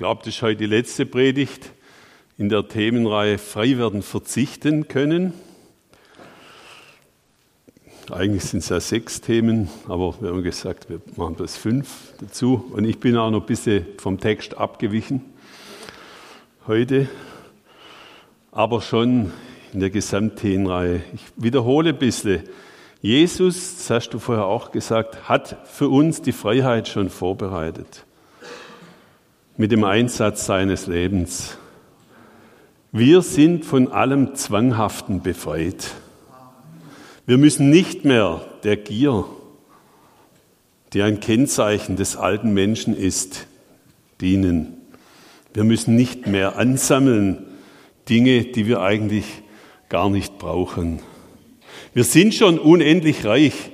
glaube, das ist heute die letzte Predigt in der Themenreihe Frei werden verzichten können. Eigentlich sind es ja sechs Themen, aber wir haben gesagt, wir machen das fünf dazu. Und ich bin auch noch ein bisschen vom Text abgewichen heute, aber schon in der Gesamtthemenreihe. Ich wiederhole ein bisschen. Jesus, das hast du vorher auch gesagt, hat für uns die Freiheit schon vorbereitet mit dem Einsatz seines Lebens. Wir sind von allem Zwanghaften befreit. Wir müssen nicht mehr der Gier, die ein Kennzeichen des alten Menschen ist, dienen. Wir müssen nicht mehr ansammeln Dinge, die wir eigentlich gar nicht brauchen. Wir sind schon unendlich reich,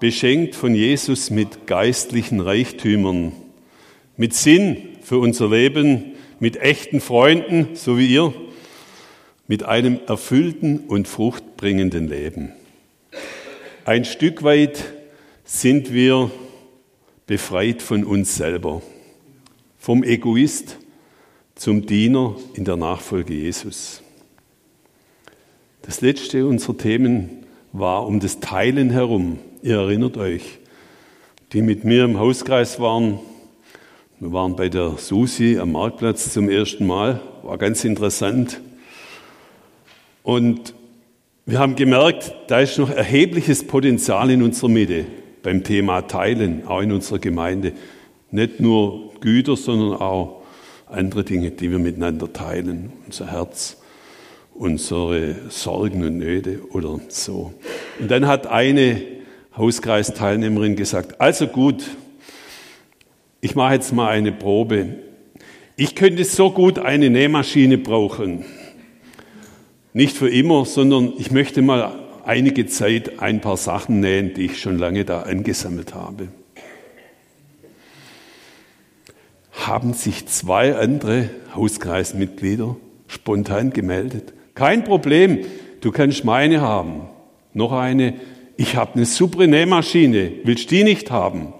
beschenkt von Jesus mit geistlichen Reichtümern mit Sinn für unser Leben, mit echten Freunden, so wie ihr, mit einem erfüllten und fruchtbringenden Leben. Ein Stück weit sind wir befreit von uns selber, vom Egoist zum Diener in der Nachfolge Jesus. Das letzte unserer Themen war um das Teilen herum. Ihr erinnert euch, die mit mir im Hauskreis waren, wir waren bei der Susi am Marktplatz zum ersten Mal, war ganz interessant. Und wir haben gemerkt, da ist noch erhebliches Potenzial in unserer Mitte beim Thema Teilen, auch in unserer Gemeinde. Nicht nur Güter, sondern auch andere Dinge, die wir miteinander teilen. Unser Herz, unsere Sorgen und Nöte oder so. Und dann hat eine Hauskreisteilnehmerin gesagt, also gut, ich mache jetzt mal eine Probe. Ich könnte so gut eine Nähmaschine brauchen. Nicht für immer, sondern ich möchte mal einige Zeit ein paar Sachen nähen, die ich schon lange da angesammelt habe. Haben sich zwei andere Hauskreismitglieder spontan gemeldet. Kein Problem, du kannst meine haben. Noch eine, ich habe eine super Nähmaschine, willst du die nicht haben?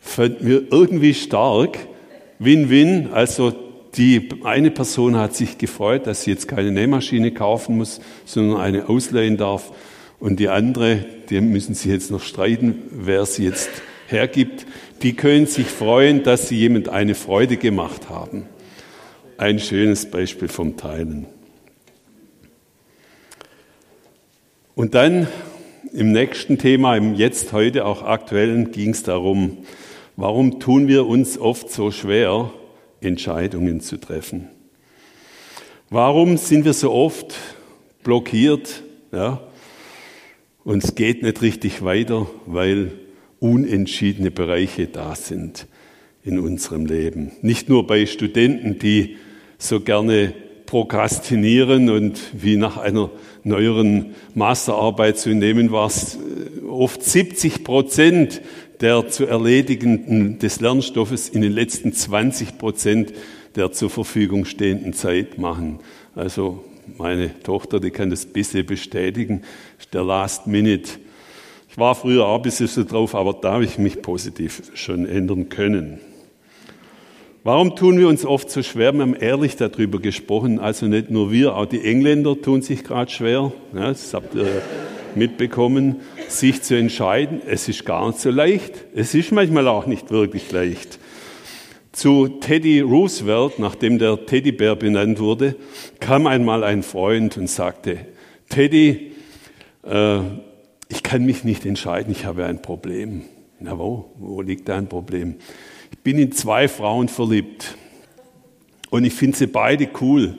Fand mir irgendwie stark. Win-win, also die eine Person hat sich gefreut, dass sie jetzt keine Nähmaschine kaufen muss, sondern eine ausleihen darf. Und die andere, die müssen sich jetzt noch streiten, wer sie jetzt hergibt. Die können sich freuen, dass sie jemand eine Freude gemacht haben. Ein schönes Beispiel vom Teilen. Und dann im nächsten Thema, im jetzt heute auch aktuellen, ging es darum, Warum tun wir uns oft so schwer, Entscheidungen zu treffen? Warum sind wir so oft blockiert? Ja? Und es geht nicht richtig weiter, weil unentschiedene Bereiche da sind in unserem Leben. Nicht nur bei Studenten, die so gerne prokrastinieren und wie nach einer neueren Masterarbeit zu nehmen war es äh, oft 70 Prozent der zu erledigenden des Lernstoffes in den letzten 20 Prozent der zur Verfügung stehenden Zeit machen. Also meine Tochter, die kann das bisschen bestätigen, ist der Last Minute. Ich war früher auch ein bisschen so drauf, aber da habe ich mich positiv schon ändern können. Warum tun wir uns oft so schwer? Wir haben ehrlich darüber gesprochen. Also nicht nur wir, auch die Engländer tun sich gerade schwer. Ja, das habt ihr mitbekommen, sich zu entscheiden. Es ist gar nicht so leicht. Es ist manchmal auch nicht wirklich leicht. Zu Teddy Roosevelt, nachdem der Teddybär benannt wurde, kam einmal ein Freund und sagte, Teddy, äh, ich kann mich nicht entscheiden, ich habe ein Problem. Na wo, wo liegt da ein Problem? Bin in zwei Frauen verliebt und ich finde sie beide cool.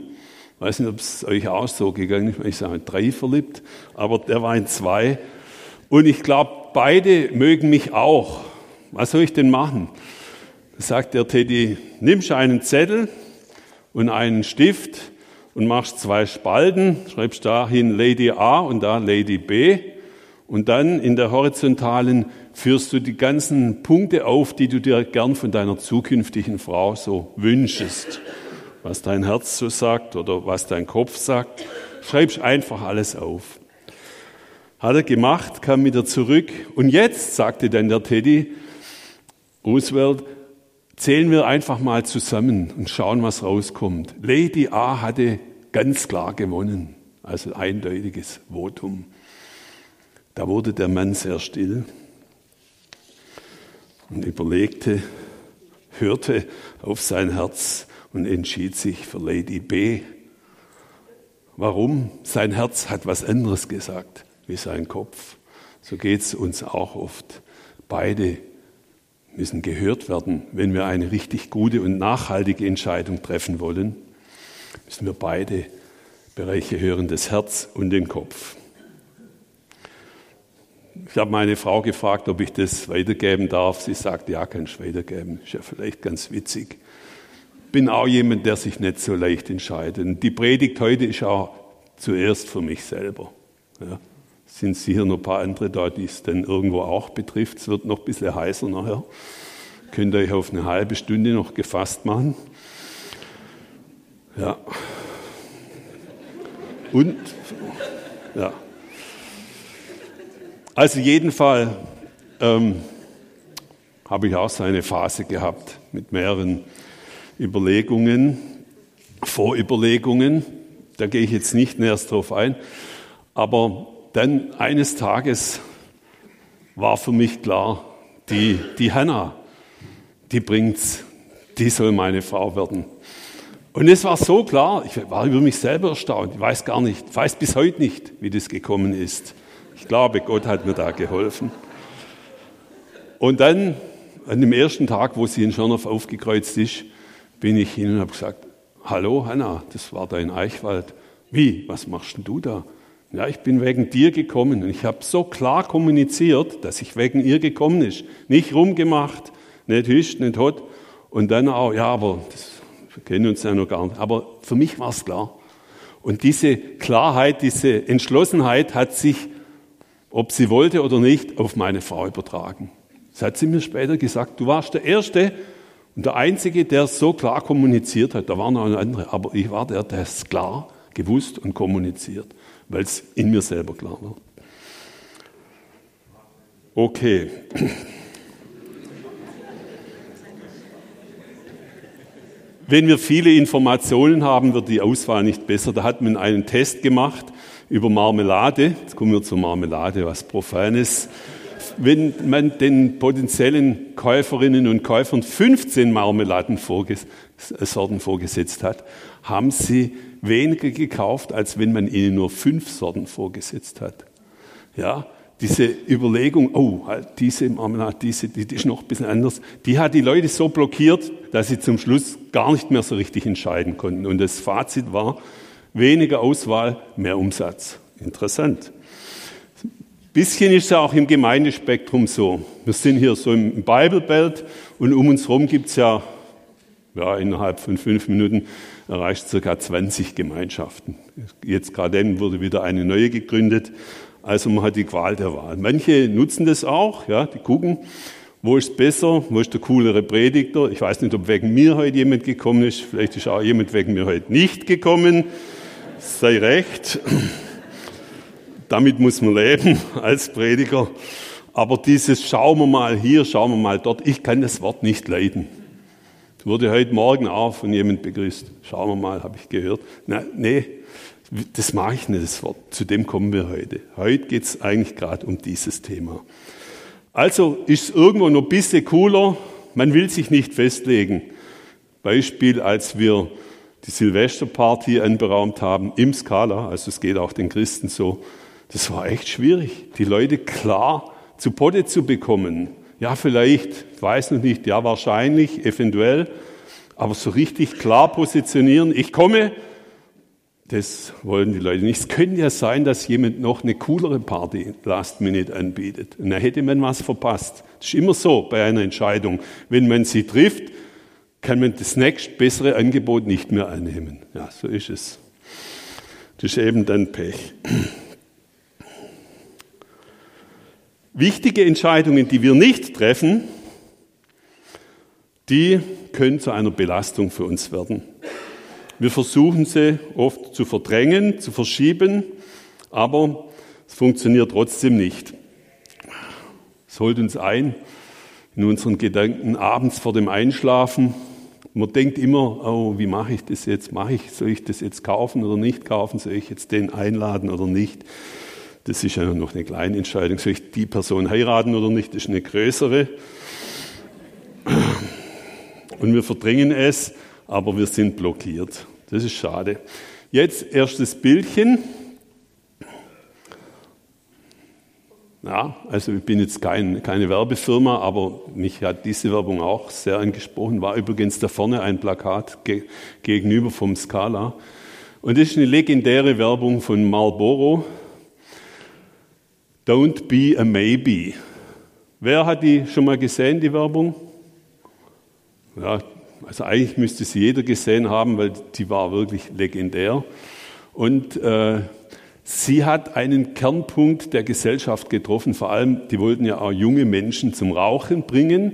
Ich weiß nicht, ob es euch auch so gegangen ist. Ich sage drei verliebt, aber der war in zwei. Und ich glaube, beide mögen mich auch. Was soll ich denn machen? Da sagt der Teddy, nimmst einen Zettel und einen Stift und machst zwei Spalten, schreibst da hin Lady A und da Lady B. Und dann in der horizontalen führst du die ganzen Punkte auf, die du dir gern von deiner zukünftigen Frau so wünschest was dein Herz so sagt oder was dein Kopf sagt. Schreibst einfach alles auf. Hat er gemacht, kam wieder zurück. Und jetzt, sagte dann der Teddy Roosevelt, Zählen wir einfach mal zusammen und schauen, was rauskommt. Lady A hatte ganz klar gewonnen, also eindeutiges Votum. Da wurde der Mann sehr still und überlegte, hörte auf sein Herz und entschied sich für Lady B. Warum? Sein Herz hat was anderes gesagt wie sein Kopf. So geht es uns auch oft. Beide müssen gehört werden. Wenn wir eine richtig gute und nachhaltige Entscheidung treffen wollen, müssen wir beide Bereiche hören, das Herz und den Kopf. Ich habe meine Frau gefragt, ob ich das weitergeben darf. Sie sagt, ja, kannst du weitergeben. Ist ja vielleicht ganz witzig. Bin auch jemand, der sich nicht so leicht entscheidet. Und die Predigt heute ist auch zuerst für mich selber. Ja. Sind sicher noch ein paar andere da, die es dann irgendwo auch betrifft. Es wird noch ein bisschen heißer nachher. Könnt ihr euch auf eine halbe Stunde noch gefasst machen. Ja. Und, ja. Also jeden Fall ähm, habe ich auch so eine Phase gehabt mit mehreren Überlegungen, Vorüberlegungen. Da gehe ich jetzt nicht näher drauf ein. Aber dann eines Tages war für mich klar, die, die Hannah, die bringt's, die soll meine Frau werden. Und es war so klar, ich war über mich selber erstaunt. Ich weiß gar nicht, weiß bis heute nicht, wie das gekommen ist. Ich glaube, Gott hat mir da geholfen. Und dann, an dem ersten Tag, wo sie in Schörnow aufgekreuzt ist, bin ich hin und habe gesagt, hallo Hanna, das war dein Eichwald. Wie, was machst denn du da? Ja, ich bin wegen dir gekommen und ich habe so klar kommuniziert, dass ich wegen ihr gekommen ist. Nicht rumgemacht, nicht hüscht, nicht hot. Und dann auch, ja, aber das, wir kennen uns ja noch gar nicht. Aber für mich war es klar. Und diese Klarheit, diese Entschlossenheit hat sich ob sie wollte oder nicht, auf meine Frau übertragen. Das hat sie mir später gesagt. Du warst der Erste und der Einzige, der so klar kommuniziert hat. Da waren noch andere, aber ich war der, der es klar gewusst und kommuniziert, weil es in mir selber klar war. Okay. Wenn wir viele Informationen haben, wird die Auswahl nicht besser. Da hat man einen Test gemacht über Marmelade. Jetzt kommen wir zur Marmelade, was Profanes. Wenn man den potenziellen Käuferinnen und Käufern 15 Marmeladensorten vorgesetzt hat, haben sie weniger gekauft, als wenn man ihnen nur fünf Sorten vorgesetzt hat. Ja, diese Überlegung, oh, halt diese Marmelade, diese, die, die ist noch ein bisschen anders, die hat die Leute so blockiert, dass sie zum Schluss gar nicht mehr so richtig entscheiden konnten. Und das Fazit war, Weniger Auswahl, mehr Umsatz. Interessant. Bisschen ist es auch im Gemeindespektrum so. Wir sind hier so im Bible Belt und um uns herum gibt es ja, ja, innerhalb von fünf Minuten erreicht circa 20 Gemeinschaften. Jetzt gerade wurde wieder eine neue gegründet. Also man hat die Qual der Wahl. Manche nutzen das auch, ja, die gucken, wo ist es besser, wo ist der coolere Predigter. Ich weiß nicht, ob wegen mir heute jemand gekommen ist. Vielleicht ist auch jemand wegen mir heute nicht gekommen sei recht. Damit muss man leben als Prediger. Aber dieses schauen wir mal hier, schauen wir mal dort, ich kann das Wort nicht leiden. Es wurde heute Morgen auch von jemand begrüßt. Schauen wir mal, habe ich gehört. Na, nee, das mache ich nicht, das Wort. Zu dem kommen wir heute. Heute geht es eigentlich gerade um dieses Thema. Also ist es irgendwo noch ein bisschen cooler, man will sich nicht festlegen. Beispiel, als wir die Silvesterparty anberaumt haben im Skala, also es geht auch den Christen so, das war echt schwierig, die Leute klar zu Potte zu bekommen. Ja, vielleicht, ich weiß noch nicht, ja, wahrscheinlich, eventuell, aber so richtig klar positionieren, ich komme, das wollen die Leute nicht. Es könnte ja sein, dass jemand noch eine coolere Party Last Minute anbietet. Und da hätte man was verpasst. Das ist immer so bei einer Entscheidung. Wenn man sie trifft, kann man das nächst bessere Angebot nicht mehr annehmen. Ja, so ist es. Das ist eben dann Pech. Wichtige Entscheidungen, die wir nicht treffen, die können zu einer Belastung für uns werden. Wir versuchen sie oft zu verdrängen, zu verschieben, aber es funktioniert trotzdem nicht. Es holt uns ein, in unseren Gedanken abends vor dem Einschlafen. Man denkt immer, oh, wie mache ich das jetzt? Mache ich, soll ich das jetzt kaufen oder nicht kaufen? Soll ich jetzt den einladen oder nicht? Das ist ja noch eine kleine Entscheidung. Soll ich die Person heiraten oder nicht? Das ist eine größere. Und wir verdrängen es, aber wir sind blockiert. Das ist schade. Jetzt erstes Bildchen. Ja, also ich bin jetzt kein, keine Werbefirma, aber mich hat diese Werbung auch sehr angesprochen. War übrigens da vorne ein Plakat ge gegenüber vom Scala. Und das ist eine legendäre Werbung von Marlboro. Don't be a maybe. Wer hat die schon mal gesehen, die Werbung? Ja, also eigentlich müsste sie jeder gesehen haben, weil die war wirklich legendär. Und äh, Sie hat einen Kernpunkt der Gesellschaft getroffen, vor allem, die wollten ja auch junge Menschen zum Rauchen bringen,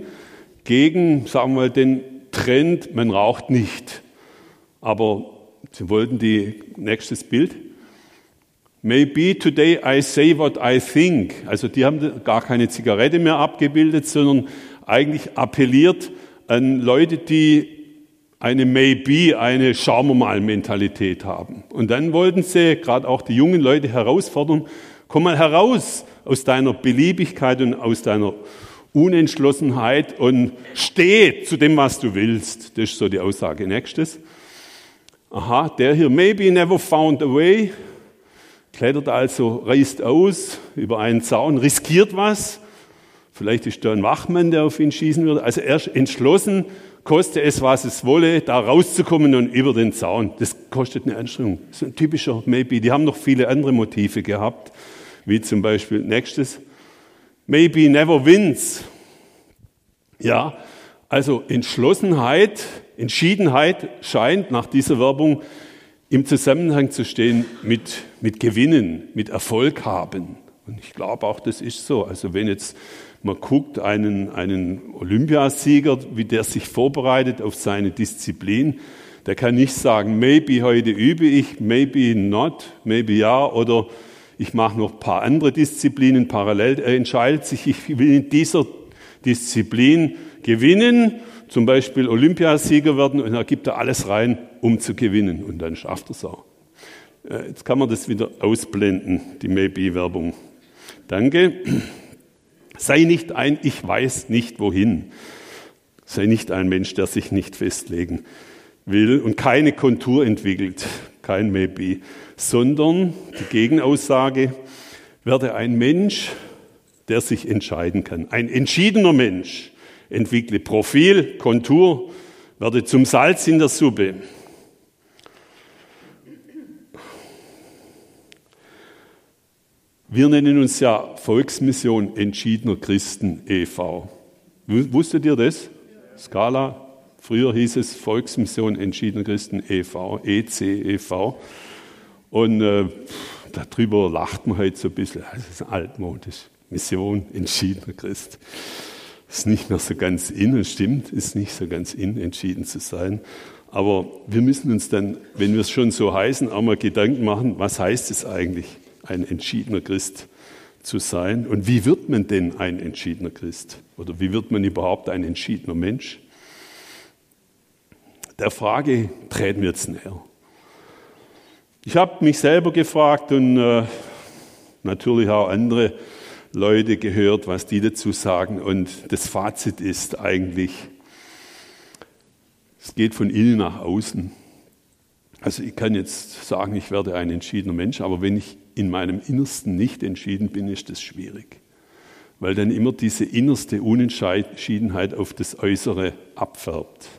gegen, sagen wir mal, den Trend, man raucht nicht. Aber sie wollten die, nächstes Bild. Maybe today I say what I think. Also die haben gar keine Zigarette mehr abgebildet, sondern eigentlich appelliert an Leute, die eine Maybe, eine Schauen wir mal Mentalität haben. Und dann wollten sie gerade auch die jungen Leute herausfordern, komm mal heraus aus deiner Beliebigkeit und aus deiner Unentschlossenheit und steh zu dem, was du willst. Das ist so die Aussage. Nächstes. Aha, der hier, maybe never found a way, klettert also, reißt aus über einen Zaun, riskiert was. Vielleicht ist da ein Wachmann, der auf ihn schießen würde. Also er ist entschlossen, koste es, was es wolle, da rauszukommen und über den Zaun. Das kostet eine Anstrengung. Das ist ein typischer Maybe. Die haben noch viele andere Motive gehabt, wie zum Beispiel nächstes. Maybe never wins. Ja, also Entschlossenheit, Entschiedenheit scheint nach dieser Werbung im Zusammenhang zu stehen mit, mit Gewinnen, mit Erfolg haben. Und ich glaube auch, das ist so. Also wenn jetzt man guckt einen, einen Olympiasieger, wie der sich vorbereitet auf seine Disziplin, der kann nicht sagen, maybe heute übe ich, maybe not, maybe ja, oder ich mache noch ein paar andere Disziplinen parallel. Er entscheidet sich, ich will in dieser Disziplin gewinnen, zum Beispiel Olympiasieger werden und er gibt da alles rein, um zu gewinnen. Und dann schafft er es auch. Äh, jetzt kann man das wieder ausblenden, die Maybe-Werbung. Danke. Sei nicht ein Ich weiß nicht wohin. Sei nicht ein Mensch, der sich nicht festlegen will und keine Kontur entwickelt, kein Maybe, sondern die Gegenaussage, werde ein Mensch, der sich entscheiden kann. Ein entschiedener Mensch entwickle Profil, Kontur, werde zum Salz in der Suppe. Wir nennen uns ja Volksmission Entschiedener Christen e.V. Wusstet ihr das? Skala. Früher hieß es Volksmission Entschiedener Christen e.V., EC e.V. Und äh, darüber lacht man heute so ein bisschen. Das ist altmodisch. Mission Entschiedener Christ. Ist nicht mehr so ganz in und stimmt, ist nicht so ganz in, entschieden zu sein. Aber wir müssen uns dann, wenn wir es schon so heißen, auch mal Gedanken machen, was heißt es eigentlich? Ein entschiedener Christ zu sein. Und wie wird man denn ein entschiedener Christ? Oder wie wird man überhaupt ein entschiedener Mensch? Der Frage treten wir jetzt näher. Ich habe mich selber gefragt und äh, natürlich auch andere Leute gehört, was die dazu sagen. Und das Fazit ist eigentlich, es geht von innen nach außen. Also ich kann jetzt sagen, ich werde ein entschiedener Mensch, aber wenn ich in meinem Innersten nicht entschieden bin, ist das schwierig. Weil dann immer diese innerste Unentschiedenheit auf das Äußere abfärbt.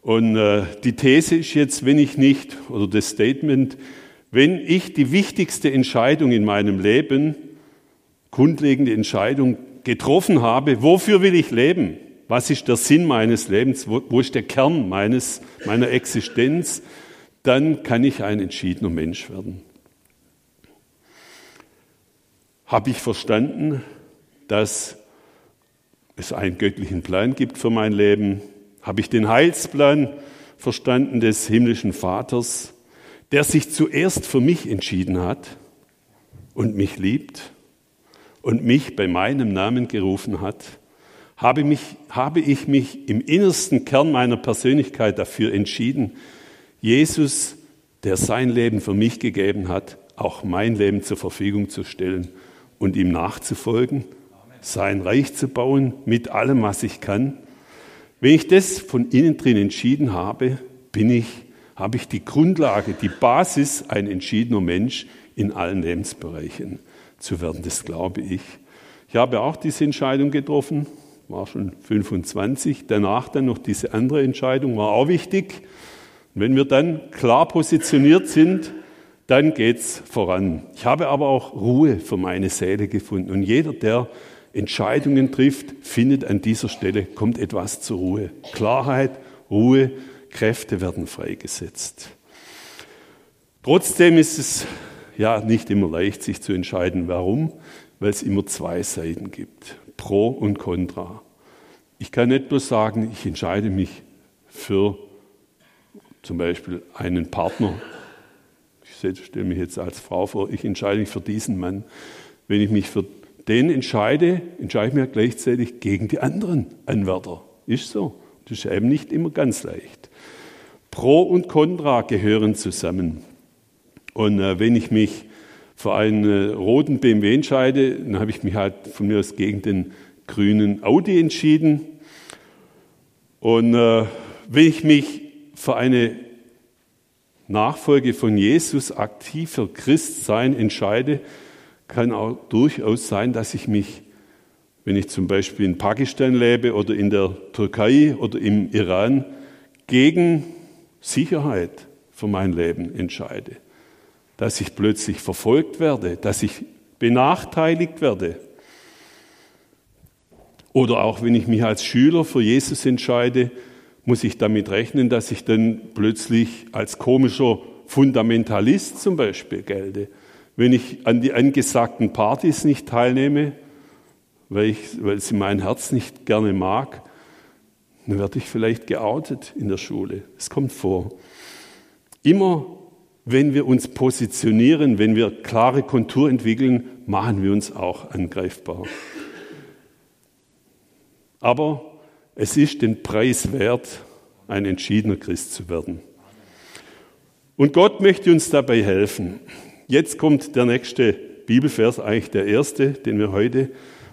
Und äh, die These ist jetzt, wenn ich nicht, oder das Statement, wenn ich die wichtigste Entscheidung in meinem Leben, grundlegende Entscheidung getroffen habe, wofür will ich leben? Was ist der Sinn meines Lebens? Wo, wo ist der Kern meines, meiner Existenz? Dann kann ich ein entschiedener Mensch werden. Habe ich verstanden, dass es einen göttlichen Plan gibt für mein Leben? Habe ich den Heilsplan verstanden des himmlischen Vaters, der sich zuerst für mich entschieden hat und mich liebt und mich bei meinem Namen gerufen hat? Habe, mich, habe ich mich im innersten Kern meiner Persönlichkeit dafür entschieden, Jesus, der sein Leben für mich gegeben hat, auch mein Leben zur Verfügung zu stellen und ihm nachzufolgen, sein Reich zu bauen mit allem, was ich kann. Wenn ich das von innen drin entschieden habe, bin ich, habe ich die Grundlage, die Basis, ein entschiedener Mensch in allen Lebensbereichen zu werden. Das glaube ich. Ich habe auch diese Entscheidung getroffen, war schon 25. Danach dann noch diese andere Entscheidung, war auch wichtig. Und wenn wir dann klar positioniert sind, dann geht's voran. Ich habe aber auch Ruhe für meine Seele gefunden. Und jeder, der Entscheidungen trifft, findet an dieser Stelle, kommt etwas zur Ruhe. Klarheit, Ruhe, Kräfte werden freigesetzt. Trotzdem ist es ja nicht immer leicht, sich zu entscheiden. Warum? Weil es immer zwei Seiten gibt. Pro und Contra. Ich kann nicht bloß sagen, ich entscheide mich für zum Beispiel einen Partner. Stelle mich jetzt als Frau vor, ich entscheide mich für diesen Mann. Wenn ich mich für den entscheide, entscheide ich mich gleichzeitig gegen die anderen Anwärter. Ist so. Das ist eben nicht immer ganz leicht. Pro und Contra gehören zusammen. Und äh, wenn ich mich für einen äh, roten BMW entscheide, dann habe ich mich halt von mir aus gegen den grünen Audi entschieden. Und äh, wenn ich mich für eine Nachfolge von Jesus aktiver Christsein entscheide, kann auch durchaus sein, dass ich mich, wenn ich zum Beispiel in Pakistan lebe oder in der Türkei oder im Iran, gegen Sicherheit für mein Leben entscheide. Dass ich plötzlich verfolgt werde, dass ich benachteiligt werde. Oder auch wenn ich mich als Schüler für Jesus entscheide, muss ich damit rechnen, dass ich dann plötzlich als komischer Fundamentalist zum Beispiel gelte wenn ich an die angesagten Partys nicht teilnehme, weil, ich, weil sie mein Herz nicht gerne mag, dann werde ich vielleicht geoutet in der Schule. Es kommt vor. Immer wenn wir uns positionieren, wenn wir klare Kontur entwickeln, machen wir uns auch angreifbar. Aber es ist den Preis wert, ein entschiedener Christ zu werden. Und Gott möchte uns dabei helfen. Jetzt kommt der nächste Bibelvers, eigentlich der erste, den wir heute,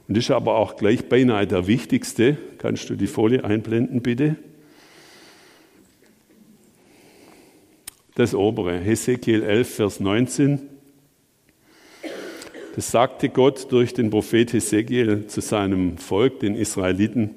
und ist aber auch gleich beinahe der wichtigste. Kannst du die Folie einblenden, bitte? Das obere, Hesekiel 11, Vers 19. Das sagte Gott durch den Prophet Hesekiel zu seinem Volk, den Israeliten,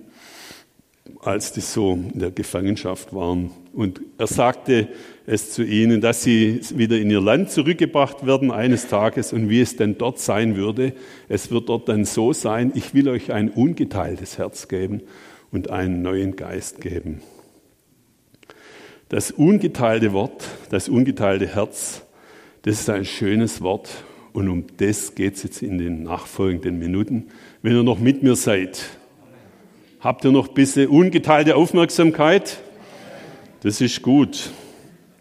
als die so in der Gefangenschaft waren. Und er sagte es zu ihnen, dass sie wieder in ihr Land zurückgebracht werden eines Tages und wie es denn dort sein würde. Es wird dort dann so sein, ich will euch ein ungeteiltes Herz geben und einen neuen Geist geben. Das ungeteilte Wort, das ungeteilte Herz, das ist ein schönes Wort und um das geht es jetzt in den nachfolgenden Minuten. Wenn ihr noch mit mir seid, habt ihr noch ein bisschen ungeteilte Aufmerksamkeit? Das ist gut.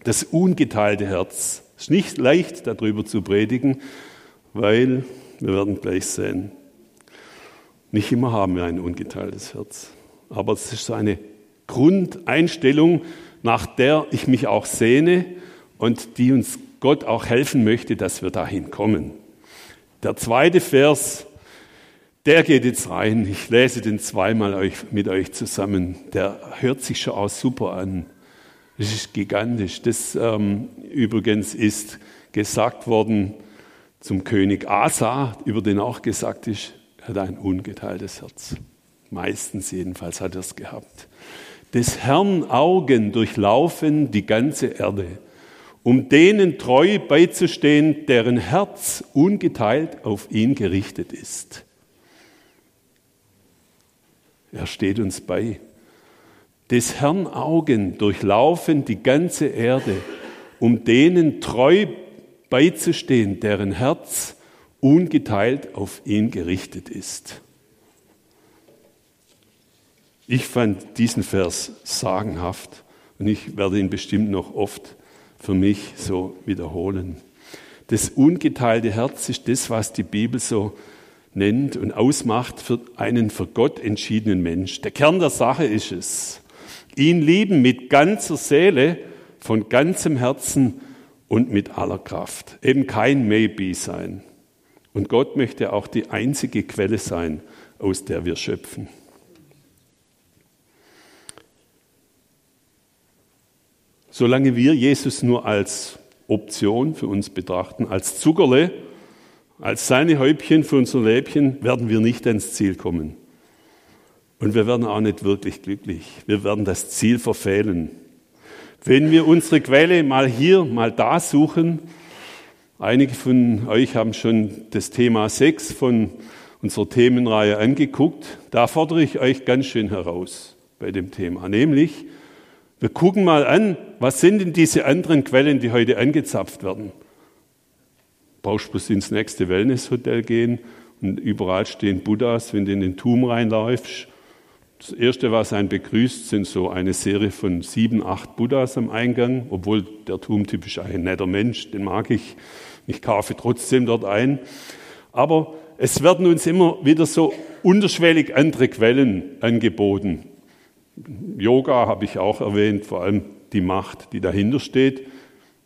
Das ungeteilte Herz. Ist nicht leicht, darüber zu predigen, weil wir werden gleich sehen. Nicht immer haben wir ein ungeteiltes Herz. Aber es ist so eine Grundeinstellung, nach der ich mich auch sehne und die uns Gott auch helfen möchte, dass wir dahin kommen. Der zweite Vers, der geht jetzt rein. Ich lese den zweimal mit euch zusammen. Der hört sich schon auch super an. Das ist gigantisch. Das ähm, übrigens ist gesagt worden zum König Asa, über den auch gesagt ist, er hat ein ungeteiltes Herz. Meistens jedenfalls hat er es gehabt. Des Herrn Augen durchlaufen die ganze Erde, um denen treu beizustehen, deren Herz ungeteilt auf ihn gerichtet ist. Er steht uns bei des Herrn Augen durchlaufen die ganze Erde, um denen treu beizustehen, deren Herz ungeteilt auf ihn gerichtet ist. Ich fand diesen Vers sagenhaft und ich werde ihn bestimmt noch oft für mich so wiederholen. Das ungeteilte Herz ist das, was die Bibel so nennt und ausmacht für einen für Gott entschiedenen Mensch. Der Kern der Sache ist es, ihn lieben mit ganzer Seele, von ganzem Herzen und mit aller Kraft. Eben kein Maybe sein. Und Gott möchte auch die einzige Quelle sein, aus der wir schöpfen. Solange wir Jesus nur als Option für uns betrachten, als Zuckerle, als seine Häubchen für unser Läbchen, werden wir nicht ans Ziel kommen. Und wir werden auch nicht wirklich glücklich. Wir werden das Ziel verfehlen. Wenn wir unsere Quelle mal hier, mal da suchen, einige von euch haben schon das Thema Sex von unserer Themenreihe angeguckt, da fordere ich euch ganz schön heraus bei dem Thema, nämlich wir gucken mal an, was sind denn diese anderen Quellen, die heute angezapft werden? Brauchst bloß ins nächste Wellnesshotel gehen und überall stehen Buddhas, wenn du in den Turm reinläufst. Das erste, was einen begrüßt, sind so eine Serie von sieben, acht Buddhas am Eingang, obwohl der Turmtyp ist ein netter Mensch, den mag ich. Ich kaufe trotzdem dort ein. Aber es werden uns immer wieder so unterschwellig andere Quellen angeboten. Yoga habe ich auch erwähnt, vor allem die Macht, die dahinter steht.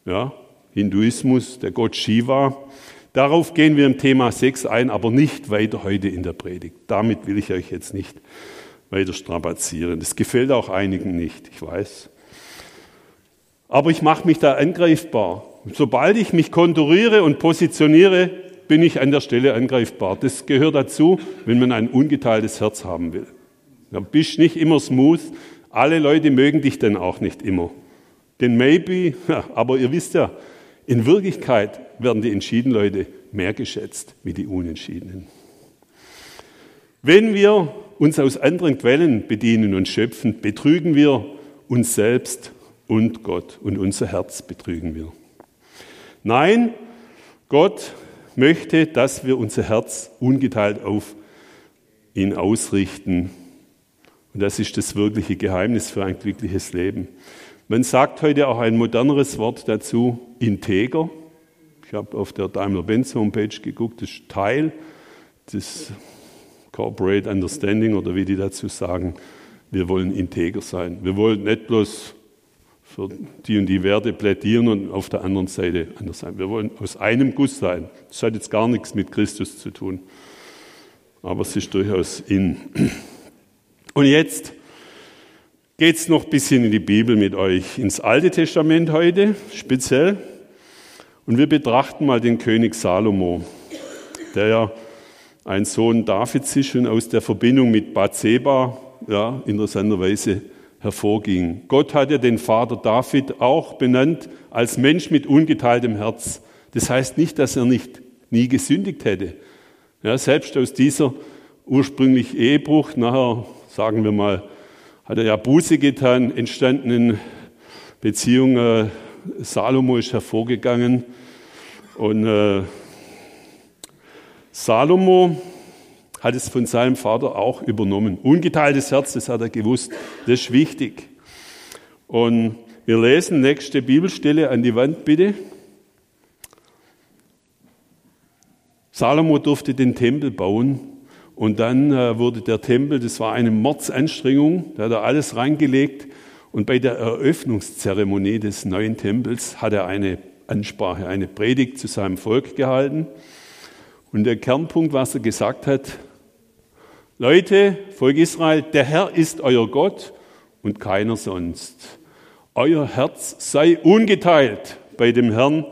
Ja, Hinduismus, der Gott Shiva. Darauf gehen wir im Thema Sex ein, aber nicht weiter heute in der Predigt. Damit will ich euch jetzt nicht weiter strapazieren. Das gefällt auch einigen nicht, ich weiß. Aber ich mache mich da angreifbar. Sobald ich mich konturiere und positioniere, bin ich an der Stelle angreifbar. Das gehört dazu, wenn man ein ungeteiltes Herz haben will. Du bist nicht immer smooth. Alle Leute mögen dich dann auch nicht immer. Denn maybe, aber ihr wisst ja, in Wirklichkeit werden die entschiedenen Leute mehr geschätzt wie die Unentschiedenen. Wenn wir uns aus anderen Quellen bedienen und schöpfen, betrügen wir uns selbst und Gott und unser Herz betrügen wir. Nein, Gott möchte, dass wir unser Herz ungeteilt auf ihn ausrichten und das ist das wirkliche Geheimnis für ein glückliches Leben. Man sagt heute auch ein moderneres Wort dazu, integer. Ich habe auf der Daimler-Benz Homepage geguckt, das ist Teil des Corporate Understanding oder wie die dazu sagen. Wir wollen integer sein. Wir wollen nicht bloß für die und die Werte plädieren und auf der anderen Seite anders sein. Wir wollen aus einem Guss sein. Das hat jetzt gar nichts mit Christus zu tun. Aber es ist durchaus in. Und jetzt geht es noch ein bisschen in die Bibel mit euch, ins Alte Testament heute speziell. Und wir betrachten mal den König Salomo, der ja ein Sohn Davids ist und aus der Verbindung mit Bathseba ja, interessanterweise hervorging. Gott hat ja den Vater David auch benannt als Mensch mit ungeteiltem Herz. Das heißt nicht, dass er nicht nie gesündigt hätte. Ja, selbst aus dieser ursprünglich Ehebruch, nachher sagen wir mal, hat er ja Buße getan, entstandenen Beziehung. Äh, Salomo ist hervorgegangen und äh, Salomo hat es von seinem Vater auch übernommen. Ungeteiltes Herz, das hat er gewusst, das ist wichtig. Und wir lesen nächste Bibelstelle an die Wand bitte. Salomo durfte den Tempel bauen und dann äh, wurde der Tempel, das war eine Mordsanstrengung, da hat er alles reingelegt. Und bei der Eröffnungszeremonie des neuen Tempels hat er eine Ansprache, eine Predigt zu seinem Volk gehalten. Und der Kernpunkt, was er gesagt hat, Leute, Volk Israel, der Herr ist euer Gott und keiner sonst. Euer Herz sei ungeteilt bei dem Herrn,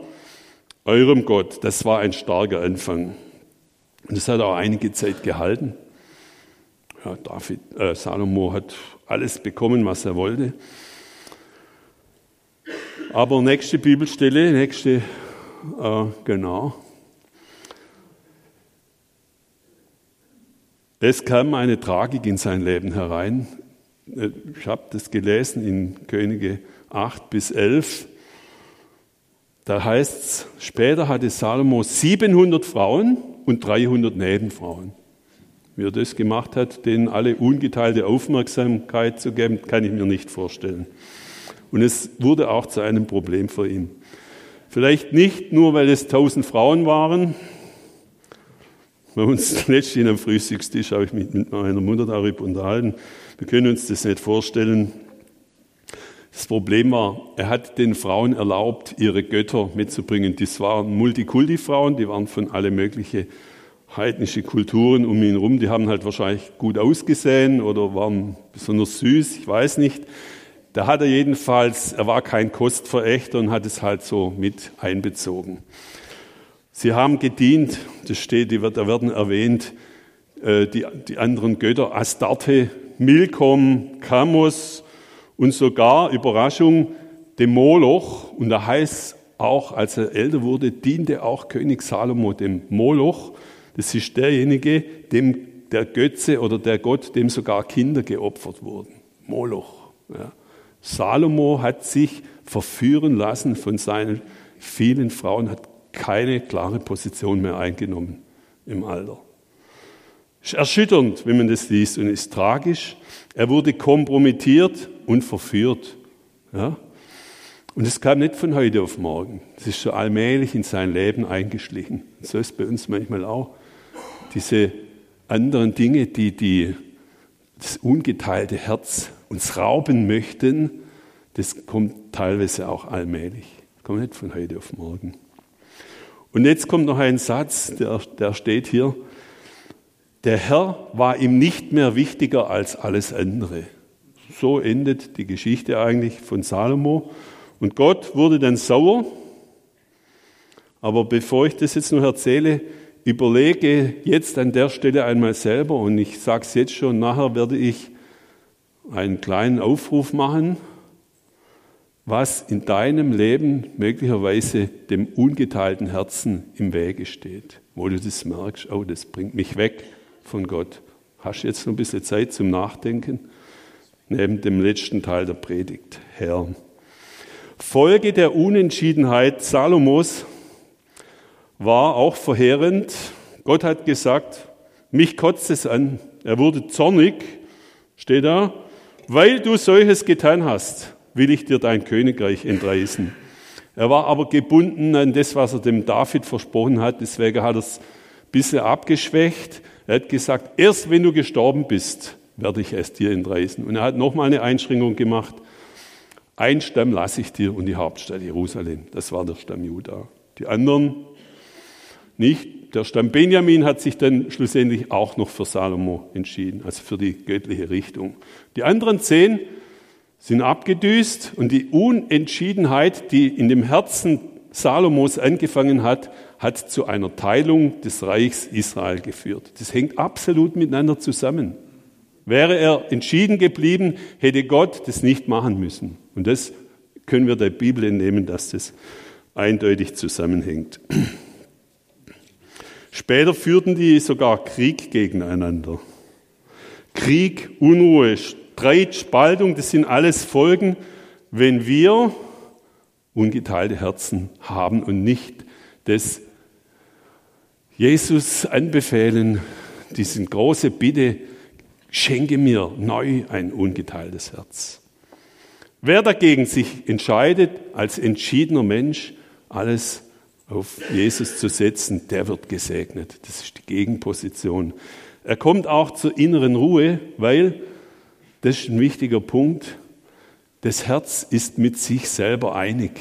eurem Gott. Das war ein starker Anfang. Und das hat auch einige Zeit gehalten. Ja, David, äh, Salomo hat alles bekommen, was er wollte. Aber nächste Bibelstelle, nächste, äh, genau. Es kam eine Tragik in sein Leben herein. Ich habe das gelesen in Könige 8 bis 11. Da heißt es, später hatte Salomo 700 Frauen und 300 Nebenfrauen. Wie er das gemacht hat, denen alle ungeteilte Aufmerksamkeit zu geben, kann ich mir nicht vorstellen. Und es wurde auch zu einem Problem für ihn. Vielleicht nicht nur, weil es tausend Frauen waren, haben uns letztens am Frühstückstisch habe ich mich mit meiner Mutter darüber unterhalten. Wir können uns das nicht vorstellen. Das Problem war, er hat den Frauen erlaubt, ihre Götter mitzubringen. Das waren Multikulti-Frauen, die waren von alle möglichen heidnische Kulturen um ihn herum. Die haben halt wahrscheinlich gut ausgesehen oder waren besonders süß, ich weiß nicht. Da hat er jedenfalls, er war kein Kostverächter und hat es halt so mit einbezogen. Sie haben gedient, das steht, da werden erwähnt, äh, die, die anderen Götter, Astarte, Milkom, Kamos und sogar, Überraschung, dem Moloch. Und da heißt auch, als er älter wurde, diente auch König Salomo dem Moloch. Das ist derjenige, dem der Götze oder der Gott, dem sogar Kinder geopfert wurden. Moloch. Ja. Salomo hat sich verführen lassen von seinen vielen Frauen, hat keine klare Position mehr eingenommen im Alter. Ist erschütternd, wenn man das liest und ist tragisch. Er wurde kompromittiert und verführt. Ja? Und es kam nicht von heute auf morgen. Es ist so allmählich in sein Leben eingeschlichen. So ist es bei uns manchmal auch. Diese anderen Dinge, die, die das ungeteilte Herz uns rauben möchten, das kommt teilweise auch allmählich. Kommt nicht von heute auf morgen. Und jetzt kommt noch ein Satz, der, der steht hier. Der Herr war ihm nicht mehr wichtiger als alles andere. So endet die Geschichte eigentlich von Salomo. Und Gott wurde dann sauer. Aber bevor ich das jetzt noch erzähle, überlege jetzt an der Stelle einmal selber und ich sage es jetzt schon, nachher werde ich einen kleinen Aufruf machen was in deinem Leben möglicherweise dem ungeteilten Herzen im Wege steht, wo du das merkst, oh, das bringt mich weg von Gott. Hast du jetzt noch ein bisschen Zeit zum Nachdenken? Neben dem letzten Teil der Predigt, Herr. Folge der Unentschiedenheit Salomos war auch verheerend. Gott hat gesagt, mich kotzt es an. Er wurde zornig, steht da, weil du solches getan hast will ich dir dein Königreich entreißen. Er war aber gebunden an das, was er dem David versprochen hat, deswegen hat er es bisschen abgeschwächt. Er hat gesagt, erst wenn du gestorben bist, werde ich es dir entreißen. Und er hat nochmal eine Einschränkung gemacht. Ein Stamm lasse ich dir und die Hauptstadt Jerusalem. Das war der Stamm Juda. Die anderen nicht. Der Stamm Benjamin hat sich dann schlussendlich auch noch für Salomo entschieden, also für die göttliche Richtung. Die anderen zehn sind abgedüst und die Unentschiedenheit, die in dem Herzen Salomos angefangen hat, hat zu einer Teilung des Reichs Israel geführt. Das hängt absolut miteinander zusammen. Wäre er entschieden geblieben, hätte Gott das nicht machen müssen. Und das können wir der Bibel entnehmen, dass das eindeutig zusammenhängt. Später führten die sogar Krieg gegeneinander. Krieg, Unruhe, Streit, Spaltung, das sind alles Folgen, wenn wir ungeteilte Herzen haben und nicht das Jesus anbefehlen, diese große Bitte, schenke mir neu ein ungeteiltes Herz. Wer dagegen sich entscheidet, als entschiedener Mensch alles auf Jesus zu setzen, der wird gesegnet. Das ist die Gegenposition. Er kommt auch zur inneren Ruhe, weil das ist ein wichtiger Punkt. Das Herz ist mit sich selber einig.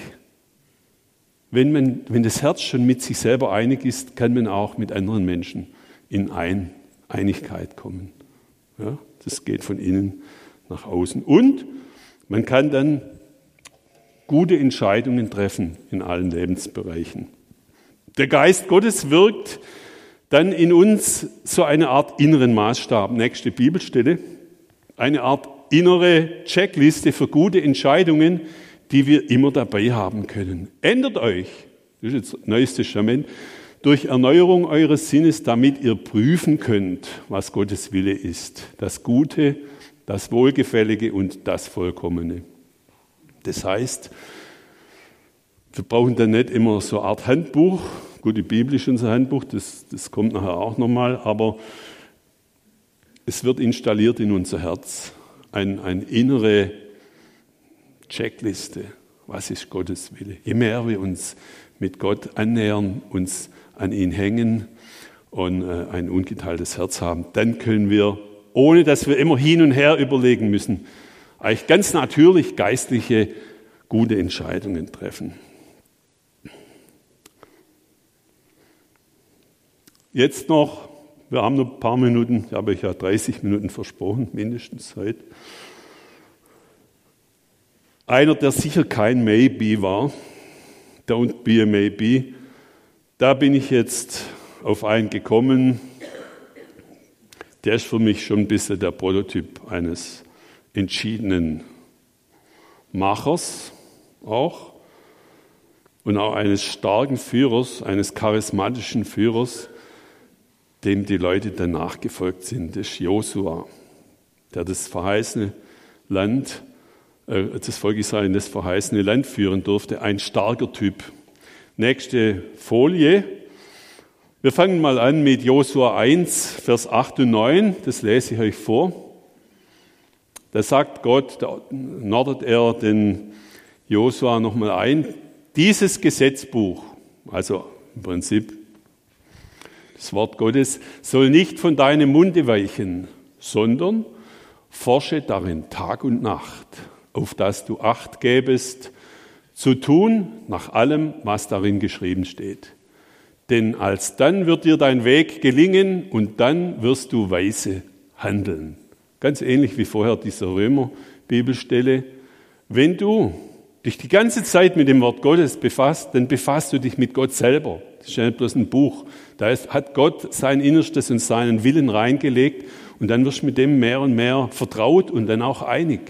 Wenn, man, wenn das Herz schon mit sich selber einig ist, kann man auch mit anderen Menschen in Ein Einigkeit kommen. Ja, das geht von innen nach außen. Und man kann dann gute Entscheidungen treffen in allen Lebensbereichen. Der Geist Gottes wirkt dann in uns so eine Art inneren Maßstab. Nächste Bibelstelle eine Art innere Checkliste für gute Entscheidungen, die wir immer dabei haben können. Ändert euch, das ist jetzt Neues Testament, durch Erneuerung eures Sinnes, damit ihr prüfen könnt, was Gottes Wille ist. Das Gute, das Wohlgefällige und das Vollkommene. Das heißt, wir brauchen dann nicht immer so eine Art Handbuch. Gut, die Bibel ist unser Handbuch, das, das kommt nachher auch nochmal, aber es wird installiert in unser Herz eine ein innere Checkliste. Was ist Gottes Wille? Je mehr wir uns mit Gott annähern, uns an ihn hängen und äh, ein ungeteiltes Herz haben. Dann können wir, ohne dass wir immer hin und her überlegen müssen, eigentlich ganz natürlich geistliche, gute Entscheidungen treffen. Jetzt noch, wir haben noch ein paar Minuten, ich habe ich ja 30 Minuten versprochen, mindestens heute. Einer, der sicher kein Maybe war, Don't be a maybe, da bin ich jetzt auf einen gekommen, der ist für mich schon ein bisschen der Prototyp eines entschiedenen Machers auch und auch eines starken Führers, eines charismatischen Führers, dem die Leute danach gefolgt sind. Das ist Josua, der das verheißene Land das Volk Israel in das verheißene Land führen durfte. Ein starker Typ. Nächste Folie. Wir fangen mal an mit Josua 1, Vers 8 und 9. Das lese ich euch vor. Da sagt Gott, da nordet er den Josua nochmal ein. Dieses Gesetzbuch, also im Prinzip das Wort Gottes, soll nicht von deinem Munde weichen, sondern forsche darin Tag und Nacht auf das du acht gäbest, zu tun nach allem, was darin geschrieben steht. Denn alsdann wird dir dein Weg gelingen und dann wirst du weise handeln. Ganz ähnlich wie vorher dieser Römer-Bibelstelle. Wenn du dich die ganze Zeit mit dem Wort Gottes befasst, dann befasst du dich mit Gott selber. Das ist ja nicht bloß ein Buch. Da hat Gott sein Innerstes und seinen Willen reingelegt und dann wirst du mit dem mehr und mehr vertraut und dann auch einig.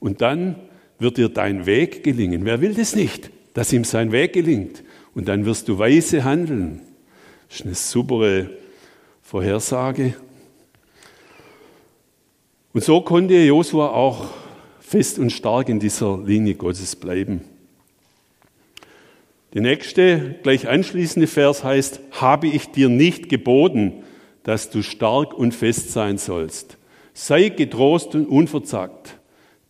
Und dann wird dir dein Weg gelingen. Wer will das nicht, dass ihm sein Weg gelingt? Und dann wirst du weise handeln. Das ist eine super Vorhersage. Und so konnte Josua auch fest und stark in dieser Linie Gottes bleiben. Der nächste, gleich anschließende Vers heißt, habe ich dir nicht geboten, dass du stark und fest sein sollst. Sei getrost und unverzagt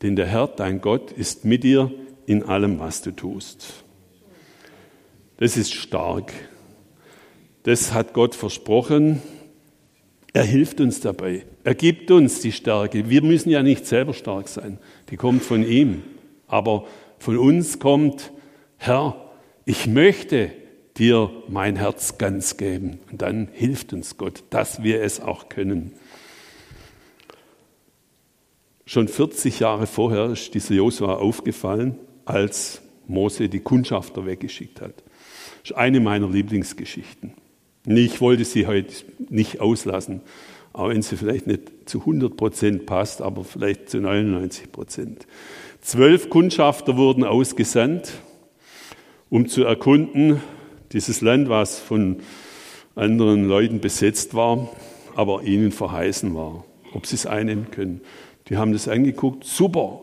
denn der Herr, dein Gott, ist mit dir in allem, was du tust. Das ist stark. Das hat Gott versprochen. Er hilft uns dabei. Er gibt uns die Stärke. Wir müssen ja nicht selber stark sein. Die kommt von ihm. Aber von uns kommt, Herr, ich möchte dir mein Herz ganz geben. Und dann hilft uns Gott, dass wir es auch können. Schon 40 Jahre vorher ist dieser Josua aufgefallen, als Mose die Kundschafter weggeschickt hat. Das ist eine meiner Lieblingsgeschichten. Ich wollte sie heute nicht auslassen, auch wenn sie vielleicht nicht zu 100 Prozent passt, aber vielleicht zu 99 Prozent. Zwölf Kundschafter wurden ausgesandt, um zu erkunden, dieses Land, was von anderen Leuten besetzt war, aber ihnen verheißen war, ob sie es einnehmen können. Die haben das angeguckt, super,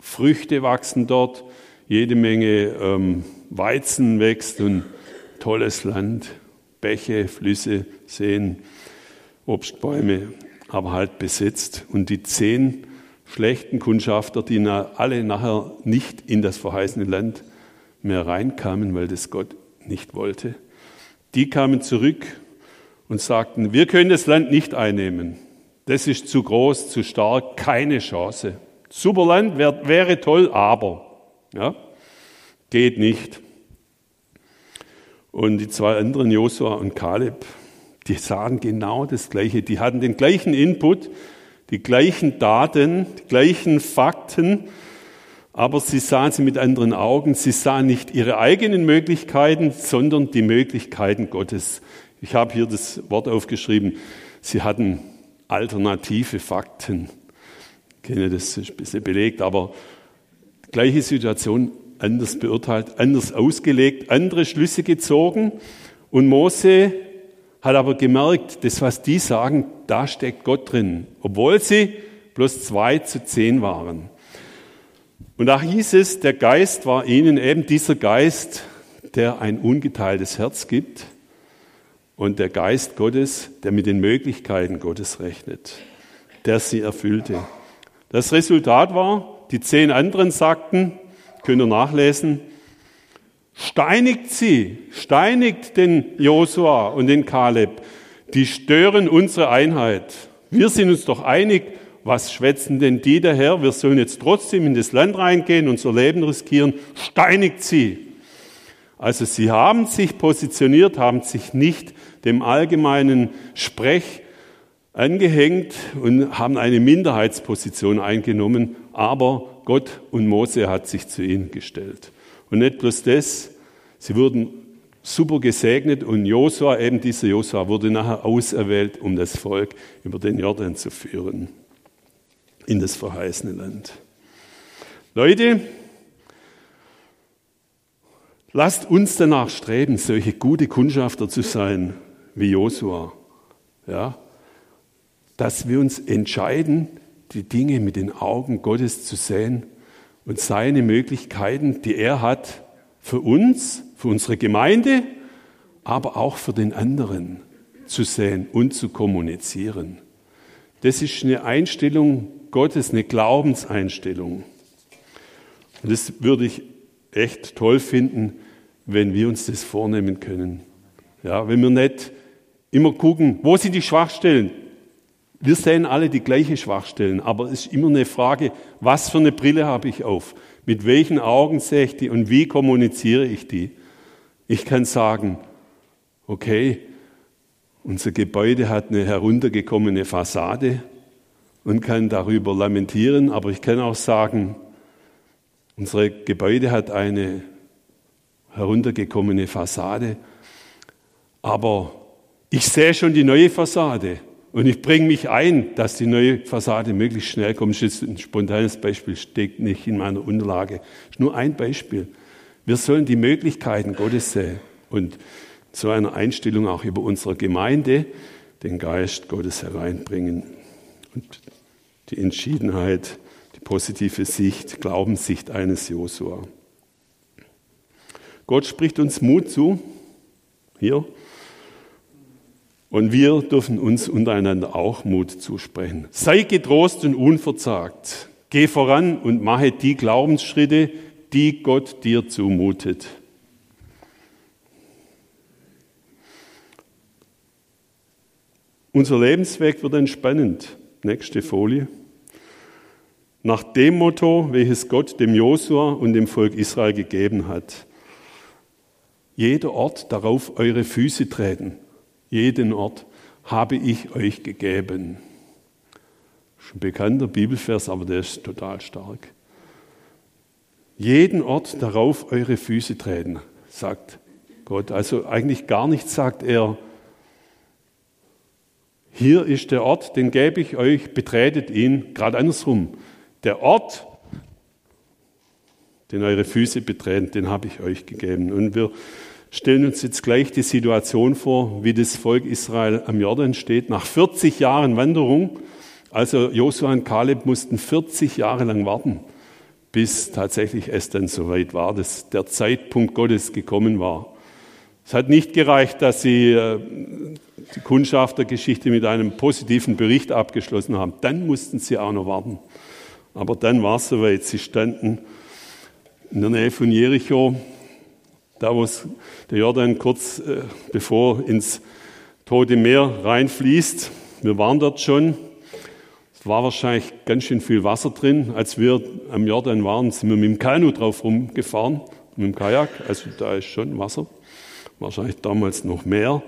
Früchte wachsen dort, jede Menge ähm, Weizen wächst und tolles Land, Bäche, Flüsse, Seen, Obstbäume, aber halt besetzt. Und die zehn schlechten Kundschafter, die alle nachher nicht in das verheißene Land mehr reinkamen, weil das Gott nicht wollte, die kamen zurück und sagten, wir können das Land nicht einnehmen. Das ist zu groß, zu stark, keine Chance. Super Land wär, wäre toll, aber ja, geht nicht. Und die zwei anderen, Josua und Kaleb, die sahen genau das Gleiche. Die hatten den gleichen Input, die gleichen Daten, die gleichen Fakten, aber sie sahen sie mit anderen Augen. Sie sahen nicht ihre eigenen Möglichkeiten, sondern die Möglichkeiten Gottes. Ich habe hier das Wort aufgeschrieben. Sie hatten alternative Fakten. Ich kenne das ist ein bisschen belegt, aber gleiche Situation anders beurteilt, anders ausgelegt, andere Schlüsse gezogen. Und Mose hat aber gemerkt, das, was die sagen, da steckt Gott drin, obwohl sie bloß zwei zu zehn waren. Und da hieß es, der Geist war ihnen eben dieser Geist, der ein ungeteiltes Herz gibt, und der Geist Gottes, der mit den Möglichkeiten Gottes rechnet, der sie erfüllte. Das Resultat war, die zehn anderen sagten, könnt ihr nachlesen, Steinigt sie, steinigt den Josua und den Kaleb. Die stören unsere Einheit. Wir sind uns doch einig, was schwätzen denn die daher? Wir sollen jetzt trotzdem in das Land reingehen, unser Leben riskieren. Steinigt sie. Also sie haben sich positioniert, haben sich nicht dem allgemeinen Sprech angehängt und haben eine Minderheitsposition eingenommen, aber Gott und Mose hat sich zu ihnen gestellt. Und nicht bloß das, sie wurden super gesegnet und Josua, eben dieser Josua, wurde nachher auserwählt, um das Volk über den Jordan zu führen in das verheißene Land. Leute, lasst uns danach streben, solche gute Kundschafter zu sein wie Josua. Ja, dass wir uns entscheiden, die Dinge mit den Augen Gottes zu sehen und seine Möglichkeiten, die er hat, für uns, für unsere Gemeinde, aber auch für den anderen zu sehen und zu kommunizieren. Das ist eine Einstellung Gottes, eine Glaubenseinstellung. Und das würde ich echt toll finden, wenn wir uns das vornehmen können. Ja, wenn wir nicht immer gucken, wo sind die Schwachstellen? Wir sehen alle die gleichen Schwachstellen, aber es ist immer eine Frage, was für eine Brille habe ich auf? Mit welchen Augen sehe ich die und wie kommuniziere ich die? Ich kann sagen, okay, unser Gebäude hat eine heruntergekommene Fassade und kann darüber lamentieren, aber ich kann auch sagen, unser Gebäude hat eine heruntergekommene Fassade, aber ich sehe schon die neue Fassade und ich bringe mich ein, dass die neue Fassade möglichst schnell kommt. Das ist ein spontanes Beispiel, steckt nicht in meiner Unterlage. Das ist nur ein Beispiel. Wir sollen die Möglichkeiten Gottes sehen und zu einer Einstellung auch über unsere Gemeinde den Geist Gottes hereinbringen. Und die Entschiedenheit, die positive Sicht, Glaubenssicht eines Josua. Gott spricht uns Mut zu, hier, und wir dürfen uns untereinander auch Mut zusprechen. Sei getrost und unverzagt. Geh voran und mache die Glaubensschritte, die Gott dir zumutet. Unser Lebensweg wird entspannend. Nächste Folie. Nach dem Motto, welches Gott dem Josua und dem Volk Israel gegeben hat. Jeder Ort darauf eure Füße treten jeden Ort habe ich euch gegeben. Schon bekannter Bibelvers, aber der ist total stark. Jeden Ort darauf eure Füße treten, sagt Gott. Also eigentlich gar nichts sagt er. Hier ist der Ort, den gebe ich euch, betretet ihn, gerade andersrum. Der Ort, den eure Füße betreten, den habe ich euch gegeben. Und wir stellen uns jetzt gleich die Situation vor, wie das Volk Israel am Jordan steht. Nach 40 Jahren Wanderung, also Josua und Kaleb mussten 40 Jahre lang warten, bis tatsächlich es dann soweit war, dass der Zeitpunkt Gottes gekommen war. Es hat nicht gereicht, dass sie äh, die Kundschaft der Geschichte mit einem positiven Bericht abgeschlossen haben. Dann mussten sie auch noch warten. Aber dann war es soweit. Sie standen in der Nähe von Jericho da wo der Jordan kurz äh, bevor ins Tote Meer reinfließt. Wir waren dort schon. Es war wahrscheinlich ganz schön viel Wasser drin. Als wir am Jordan waren, sind wir mit dem Kanu drauf rumgefahren, mit dem Kajak. Also da ist schon Wasser. Wahrscheinlich damals noch mehr.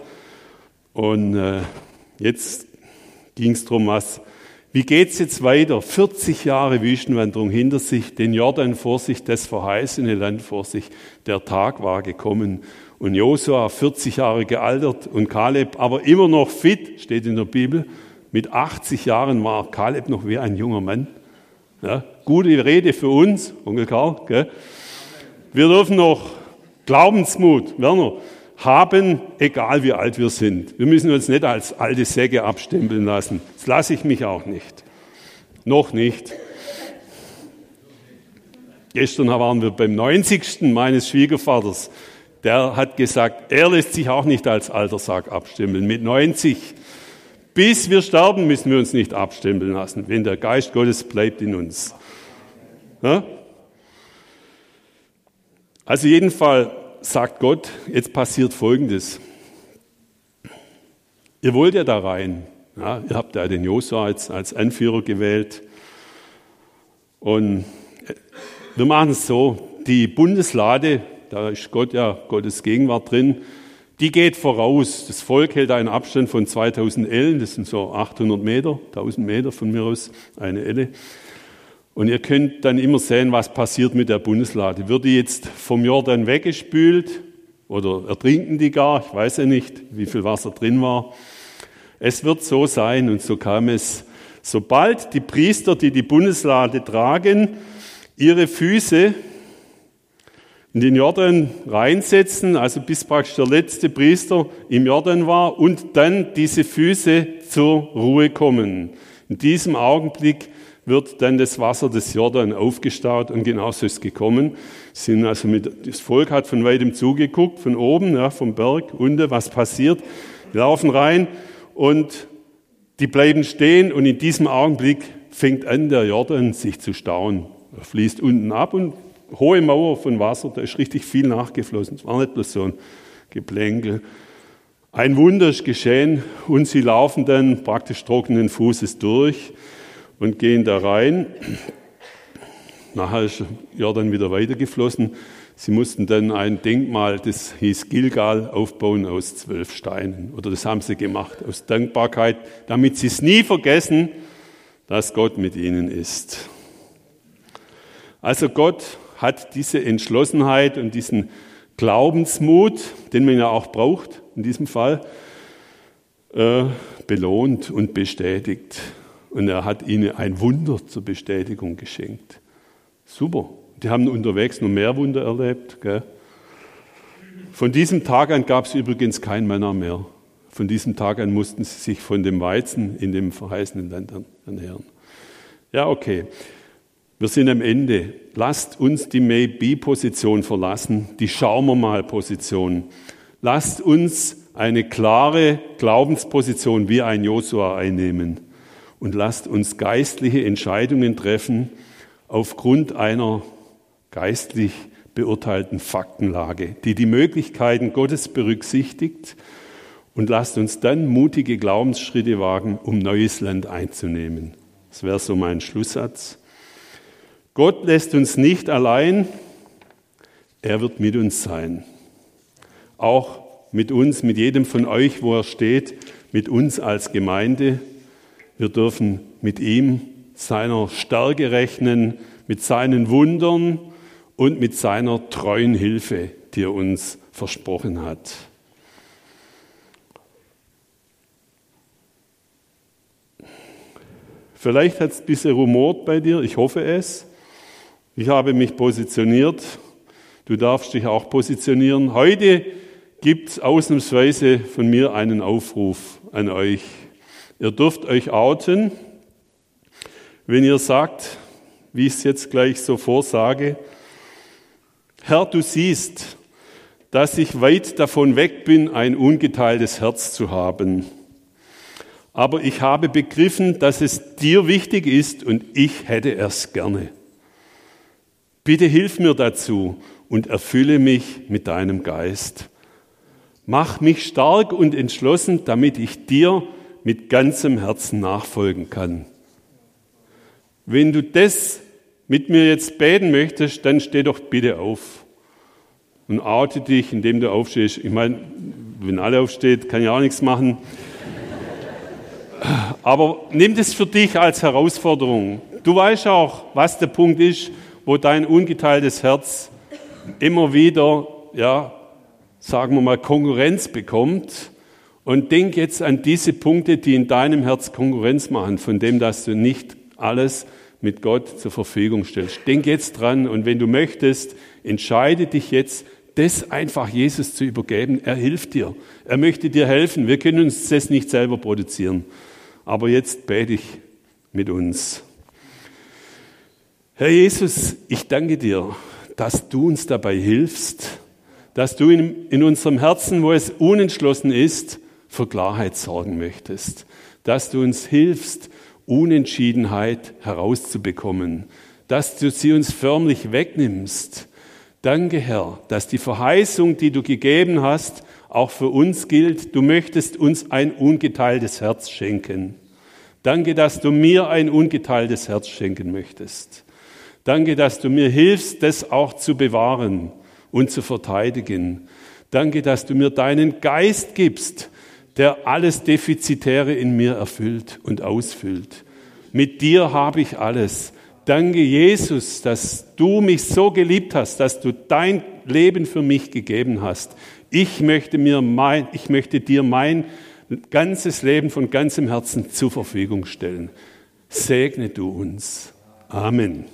Und äh, jetzt ging es darum, was wie geht's jetzt weiter? 40 Jahre Wüstenwanderung hinter sich, den Jordan vor sich, das verheißene Land vor sich. Der Tag war gekommen. Und Josua, 40 Jahre gealtert und Kaleb, aber immer noch fit, steht in der Bibel. Mit 80 Jahren war Kaleb noch wie ein junger Mann. Ja, gute Rede für uns, Onkel Karl. Gell? Wir dürfen noch Glaubensmut, Werner, haben, egal wie alt wir sind. Wir müssen uns nicht als alte Säge abstempeln lassen. Das lasse ich mich auch nicht. Noch nicht. Gestern waren wir beim 90. meines Schwiegervaters. Der hat gesagt, er lässt sich auch nicht als alter Sack abstempeln. Mit 90. Bis wir sterben, müssen wir uns nicht abstempeln lassen, wenn der Geist Gottes bleibt in uns. Ja? Also jedenfalls sagt Gott, jetzt passiert Folgendes. Ihr wollt ja da rein. Ja, ihr habt ja den Josua als, als Anführer gewählt. Und wir machen es so, die Bundeslade, da ist Gott ja Gottes Gegenwart drin, die geht voraus. Das Volk hält einen Abstand von 2000 Ellen, das sind so 800 Meter, 1000 Meter von mir aus, eine Elle. Und ihr könnt dann immer sehen, was passiert mit der Bundeslade. Wird die jetzt vom Jordan weggespült oder ertrinken die gar? Ich weiß ja nicht, wie viel Wasser drin war. Es wird so sein und so kam es. Sobald die Priester, die die Bundeslade tragen, ihre Füße in den Jordan reinsetzen, also bis praktisch der letzte Priester im Jordan war und dann diese Füße zur Ruhe kommen. In diesem Augenblick wird dann das Wasser des Jordan aufgestaut und genauso ist es gekommen. Sind also mit, das Volk hat von weitem zugeguckt, von oben, ja, vom Berg unten, was passiert. Die laufen rein und die bleiben stehen und in diesem Augenblick fängt an, der Jordan sich zu stauen. Er fließt unten ab und hohe Mauer von Wasser, da ist richtig viel nachgeflossen. Es war nicht bloß so ein Geplänkel. Ein Wunder ist geschehen und sie laufen dann praktisch trockenen Fußes durch und gehen da rein. Nachher ist Jordan wieder weitergeflossen. Sie mussten dann ein Denkmal, das hieß Gilgal, aufbauen aus zwölf Steinen. Oder das haben sie gemacht aus Dankbarkeit, damit sie es nie vergessen, dass Gott mit ihnen ist. Also Gott hat diese Entschlossenheit und diesen Glaubensmut, den man ja auch braucht in diesem Fall, äh, belohnt und bestätigt. Und er hat ihnen ein Wunder zur Bestätigung geschenkt. Super. Die haben unterwegs noch mehr Wunder erlebt. Gell? Von diesem Tag an gab es übrigens kein Männer mehr. Von diesem Tag an mussten sie sich von dem Weizen in dem verheißenen Land ernähren. Ja, okay. Wir sind am Ende. Lasst uns die Maybe-Position verlassen, die Schauen wir mal Position. Lasst uns eine klare Glaubensposition wie ein Josua einnehmen und lasst uns geistliche Entscheidungen treffen aufgrund einer geistlich beurteilten Faktenlage, die die Möglichkeiten Gottes berücksichtigt und lasst uns dann mutige Glaubensschritte wagen, um neues Land einzunehmen. Das wäre so mein Schlusssatz. Gott lässt uns nicht allein, er wird mit uns sein. Auch mit uns, mit jedem von euch, wo er steht, mit uns als Gemeinde. Wir dürfen mit ihm, seiner Stärke rechnen, mit seinen Wundern und mit seiner treuen Hilfe, die er uns versprochen hat. Vielleicht hat es ein bisschen rumort bei dir, ich hoffe es. Ich habe mich positioniert. Du darfst dich auch positionieren. Heute gibt es ausnahmsweise von mir einen Aufruf an euch. Ihr dürft euch outen, wenn ihr sagt, wie ich es jetzt gleich so vorsage, Herr, du siehst, dass ich weit davon weg bin, ein ungeteiltes Herz zu haben. Aber ich habe begriffen, dass es dir wichtig ist und ich hätte es gerne. Bitte hilf mir dazu und erfülle mich mit deinem Geist. Mach mich stark und entschlossen, damit ich dir mit ganzem Herzen nachfolgen kann. Wenn du das mit mir jetzt beten möchtest, dann steh doch bitte auf und oute dich, indem du aufstehst. Ich meine, wenn alle aufsteht, kann ich auch nichts machen. Aber nimm das für dich als Herausforderung. Du weißt auch, was der Punkt ist wo dein ungeteiltes Herz immer wieder, ja, sagen wir mal, Konkurrenz bekommt. Und denk jetzt an diese Punkte, die in deinem Herz Konkurrenz machen, von dem, dass du nicht alles mit Gott zur Verfügung stellst. Denk jetzt dran und wenn du möchtest, entscheide dich jetzt, das einfach Jesus zu übergeben. Er hilft dir. Er möchte dir helfen. Wir können uns das nicht selber produzieren. Aber jetzt bete ich mit uns. Herr Jesus, ich danke dir, dass du uns dabei hilfst, dass du in, in, unserem Herzen, wo es unentschlossen ist, für Klarheit sorgen möchtest, dass du uns hilfst, Unentschiedenheit herauszubekommen, dass du sie uns förmlich wegnimmst, Danke, Herr, dass die Verheißung, die du gegeben hast, auch für uns gilt. Du möchtest uns ein ungeteiltes Herz schenken. Danke, dass du mir ein ungeteiltes Herz schenken möchtest. Danke, dass du mir hilfst, das auch zu bewahren und zu verteidigen. Danke, dass du mir deinen Geist gibst, der alles Defizitäre in mir erfüllt und ausfüllt. Mit dir habe ich alles. Danke, Jesus, dass du mich so geliebt hast, dass du dein Leben für mich gegeben hast. Ich möchte, mir mein, ich möchte dir mein ganzes Leben von ganzem Herzen zur Verfügung stellen. Segne du uns. Amen.